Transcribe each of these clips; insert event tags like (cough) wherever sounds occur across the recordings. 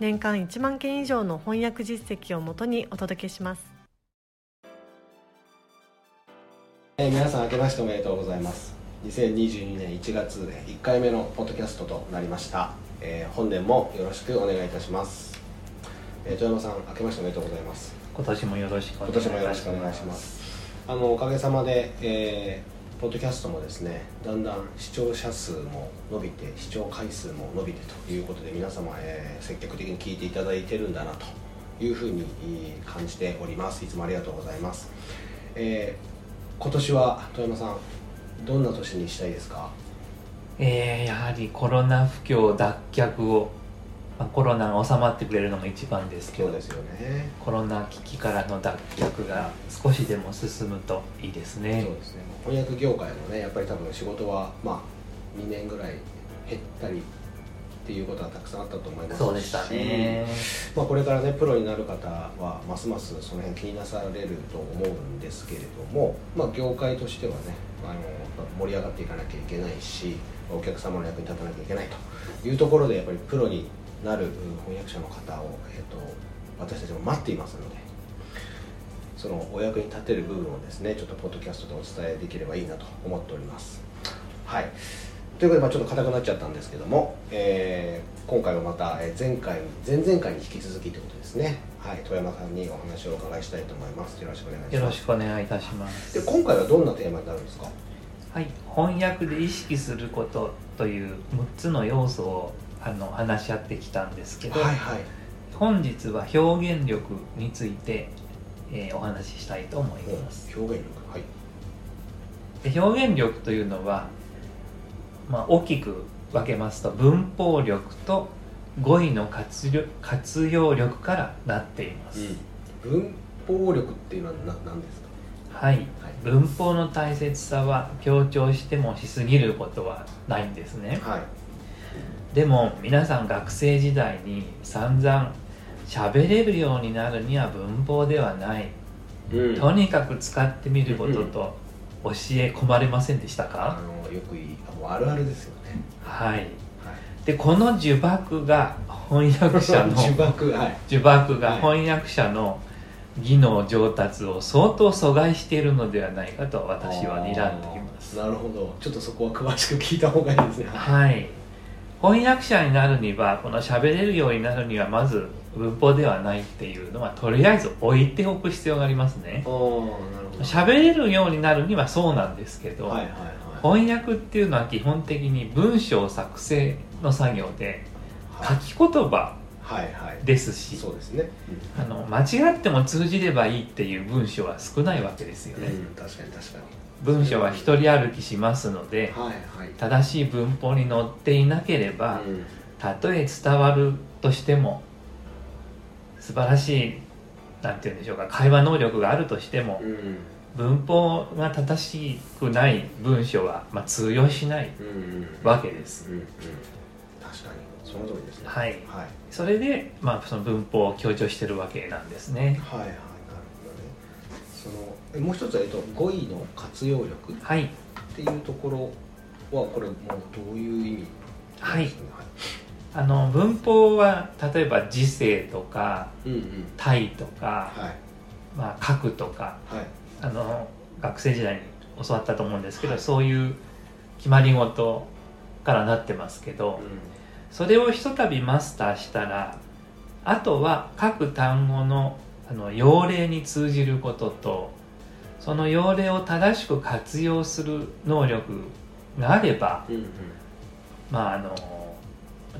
年間1万件以上の翻訳実績をもとにお届けします。えー、皆さん明けましておめでとうございます。2022年1月1回目のポッドキャストとなりました、えー、本年もよろしくお願いいたします、えー、豊山さん明けましておめでとうございます。今年もよろしくお願いします。今年もよろしくお願いします。あのおかげさまで、えー、ポッドキャストもですねだんだん視聴者数も伸びて視聴回数も伸びてということで皆様、えー、積極的に聞いていただいてるんだなというふうに感じております。いつもありがとうございます、えー、今年は富山さんどんな年にしたいですか？えー、やはりコロナ不況脱却を、まあ、コロナが収まってくれるのが一番ですけどそうですよね。コロナ危機からの脱却が少しでも進むといいですね。そうですね。翻訳業界もねやっぱり多分仕事はまあ2年ぐらい減ったりっていうことはたくさんあったと思いますし。そうでしたね。まあ、これからねプロになる方はますますその辺気になされると思うんですけれども、まあ、業界としてはねあの盛り上がっていかなきゃいけないしお客様の役に立たなきゃいけないというところでやっぱりプロになる翻訳者の方を、えー、と私たちも待っていますのでそのお役に立てる部分をですねちょっとポッドキャストでお伝えできればいいなと思っております。はい。ということで、まあ、ちょっと硬くなっちゃったんですけども、えー今回はまたえー前回前々回に引き続きということですね。はい。富山さんにお話をお伺いしたいと思います。よろしくお願いします。よろしくお願いいたします。で今回はどんなテーマになるんですか？はい。翻訳で意識することという6つの要素をあの話し合ってきたんですけど、はいはい。本日は表現力について、えーお話ししたいと思います。表現力。はい。で表現力というのは、まあ、大きく分けますと文法力と語彙の活用活用力からなっています、文法力っていうのはな何ですか？はい。はい。文法の大切さは強調してもしすぎることはないんですね。はいでも皆さん学生時代に散々喋れるようになるには文法ではない。うん。とにかく使ってみることと教え込まれませんでしたあか、のよくいいあるあるですよね。はい。はい。でこの呪縛が翻訳者の (laughs) 呪縛はい。呪縛がはい。翻訳者の技能上達を相当阻害しているのではないかと私は睨んでいます。なるほど。ちょっとそこは詳しく聞いた方がいいですね。はい翻訳者になるにはこの喋れるようになるにはまず文法ではないっていうのはとりあえず置いておく必要がありますね。喋れるようになるにはそうなんですけど、はいはいはい。翻訳っていうのは基本的に文章作成の作業で書き言葉はいはい。ですしそうですね。あの間違っても通じればいいっていう文章は少ないわけですようん、ね、うん、確かに確か文章は一人歩きしますのでにはいはい。正しい文法に載っていなければうん。たとえ伝わるとしても素晴らしいなんて言うんでしょうか会話能力があるとしてもうん。文法が正しくない文章は、まあ、通用しないうんうん。わけです。うんうん。確かに。その通りですね。はい。はい。それで、まあ、その文法を強調してるわけなんですね。はいはいそのえもう一つは、えっと、語彙の活用力っはい。ていうところはこれもうどういう意味なんですかね？あの文法は例えば時制とかはい、うんうん。体とか、はい。まあ、書くとかはい。あの学生時代に教わったと思うんですけど、はい。そういう決まり事からなってますけど、うそれをひとたびマスターしたらあとは各単語のあの用例に通じることとその用例を正しく活用する能力があればんうん。まああの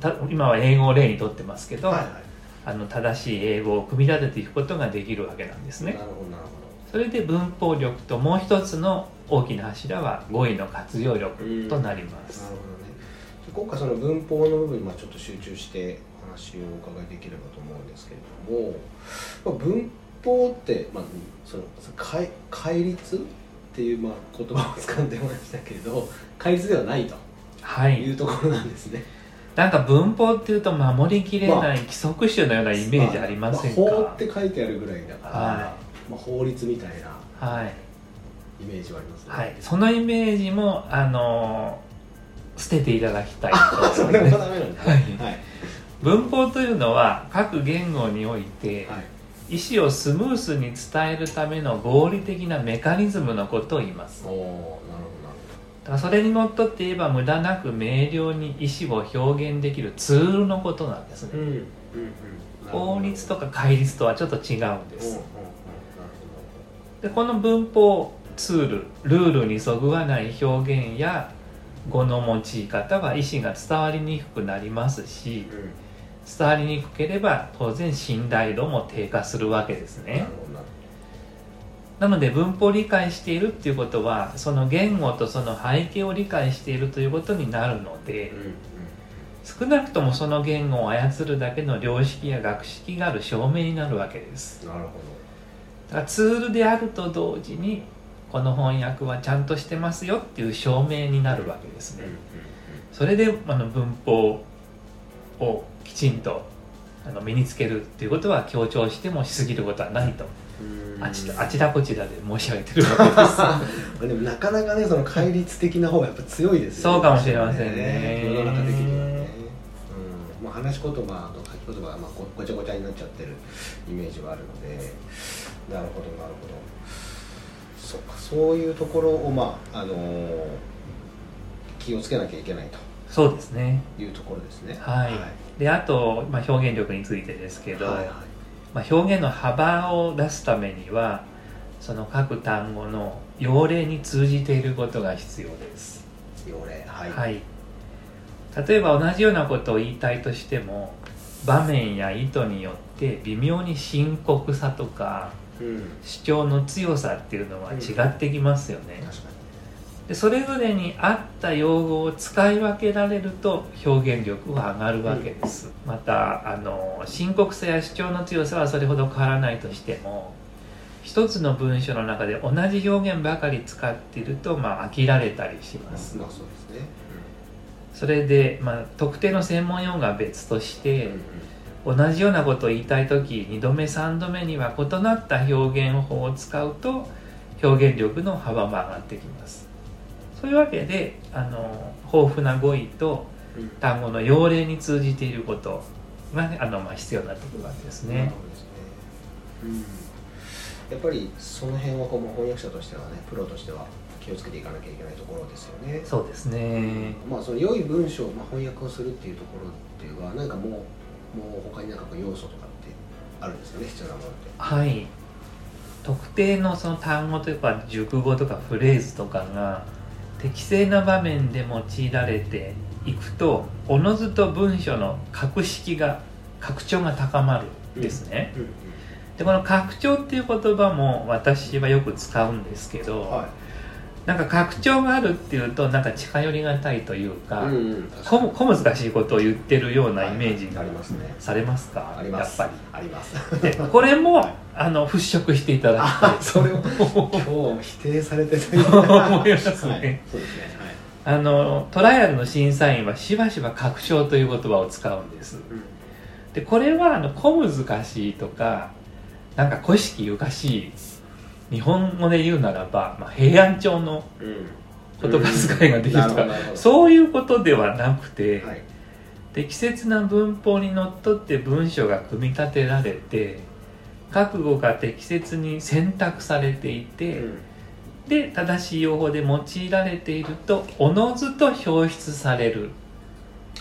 た今は英語を例にとってますけど、はいはい。あの正しい英語を組み立てていくことができるわけなんですね。なるほどなるほそれで文法力ともう一つの大きな柱は語彙の活用力となります。どなるほどね。今回その文法の部分にまあちょっと集中してお話をお伺いできればと思うんですけれども、まあ、文法って、まあ、その戒戒律っていうまあ言葉を掴んでましたけど戒律ではないとはい。いうところなんですね。なんか文法っていうと守りきれない規則集のようなイメージありませんか、まあ法って書いてあるぐらいだから、はまあ、法律みたいなはい、イメージはありますね。はい、そのイメージもあの捨てていただきたいあ (laughs) そとれもダメなんだ、はい。はい文法というのは各言語においてはい、意思をスムースに伝えるための合理的なメカニズムのことを言います。おなるほどなるそれにのっとって言えば無駄なく明瞭に意思を表現できるツールのことなんですね。うんうんうん。法律とか戒律とはちょっと違うんです。でこの文法ツールルールにそぐわない表現や語の用い方は意思が伝わりにくくなりますしうん伝わりにくければ当然信頼度も低下するわけですね。なので文法を理解しているっていうことはその言語とその背景を理解しているということになるので少なくともその言語を操るだけの良識や学識がある証明になるわけです。うんなるほだからツールであると同時にこの翻訳はちゃんとしてますよっていう証明になるわけですどねそれであの文法をきちんとあの身につけるっていうことは強調してもしすぎることはないと。うん。あちあちらこちらで申し上げてるわけです。(laughs) でもなかなかねその戒律的な方がやっぱ強いですよそうかもしれませんね。世の中的にはね、うん。まあ、話し言葉と書き言葉がまあごごちゃごちゃになっちゃってるイメージはあるので。なるほどなるほど。そうかそういうところをまああのー気をつけなきゃいけないそうですね。というところですね。はい。であと、まあ、表現力についてですけど、はいはい。まあ、表現の幅を出すためにはその各単語の用例に通じていることが必要です。用例はい、はい、例えば同じようなことを言いたいとしても場面や意図によって微妙に深刻さとかうん。主張の強さっていうのは違ってきますよね、確かでそれぞれに合った用語を使い分けられると表現力は上がるわけです、またあの深刻さや主張の強さはそれほど変わらないとしても一つの文章の中で同じ表現ばかり使っていると、まあ、飽きられたりします。にまあそうですね。それで、まあ、特定の専門用語は別としうんてうん。同じようなことを言いたい時2度目3度目には異なった表現法を使うと表現力の幅も上がってきますそういうわけであの豊富な語彙とうん。単語の用例に通じていることが、ね、あのまあ必要になってくるわけですね。やっぱりその辺はこう翻訳者としてはねプロとしては気をつけていかなきゃいけないところですよね。そうですね。まあその良い文章、まあ、翻訳をするっていうところっていうのは何かもうもう他に何かこう要素とかってあるんですかね？必要なものって。はい。特定のその単語というか熟語とかフレーズとかが適正な場面で用いられていくとおのずと文章の格式が格調が高まるんですね、うんでこの拡張っていう言葉も私はよく使うんですけど、はなんか拡張があるっていうとなんか近寄りがたいというか、いうんうん確かに。小小難しいことを言ってるようなイメージがありますね。されますか？あります。やっぱあります。これも、はいあの払拭していただきたい。あそれを今日否定されてる思いますね。はい、そうですね。あのトライアルの審査員はしばしば拡張という言葉を使うんです。はい、でこれはあの小難しいとかなんか古式ゆかしい日本語で言うならば、まあ、平安朝のうん。言葉遣いができるとか、うん。なるほどなるほど。そういうことではなくて、はい。適切な文法にのっとって文章が組み立てられて覚悟が適切に選択されていて、うん。で正しい用法で用いられているとおのずと表出される。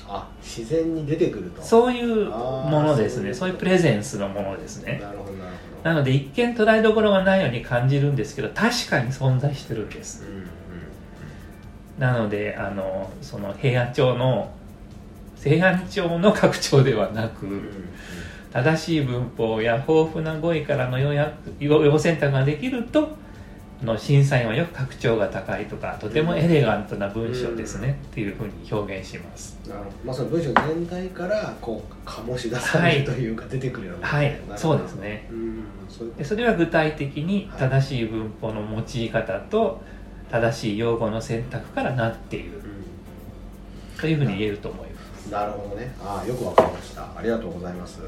あ自然に出てくると。そういうものですね。そういうプレゼンスのものですね。なるほどなるほなので一見捉えどころがないように感じるんですけど確かに存在してるんです。なのであのその平安朝の平安朝の拡張ではなく、正しい文法や豊富な語彙からの要選択ができるとの審査員はよく格調が高いとかとてもエレガントな文章ですねっていうふうに表現します。なるほど。まあその文章全体からこう醸し出されるというか、出てくるようなはい。そうですね。でそれは具体的に正しい文法の用い方と正しい用語の選択からなっている。うというふうに言えると思います。んなるほどね。ああよくわかりました。ありがとうございます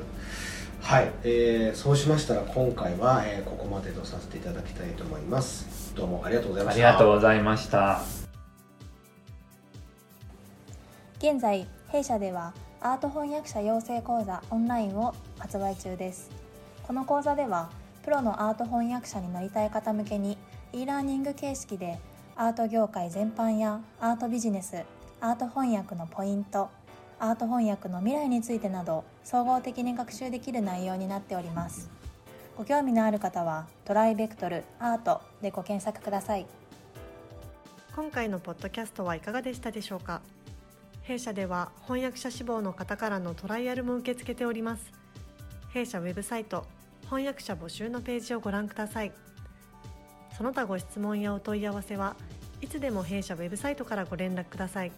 はい、えー、そうしましたら今回は、えーここまでとさせていただきたいと思います。どうもありがとうございました。ありがとうございました。現在弊社ではアート翻訳者養成講座オンラインを発売中です。この講座ではプロのアート翻訳者になりたい方向けに e ラーニング形式でアート業界全般やアートビジネスアート翻訳のポイントアート翻訳の未来についてなど総合的に学習できる内容になっております。ご興味のある方はトライベクトルアートでご検索ください。今回のポッドキャストはいかがでしたでしょうか？弊社では翻訳者志望の方からのトライアルも受け付けております。弊社ウェブサイト翻訳者募集のページをご覧ください。その他ご質問やお問い合わせはいつでも弊社ウェブサイトからご連絡ください。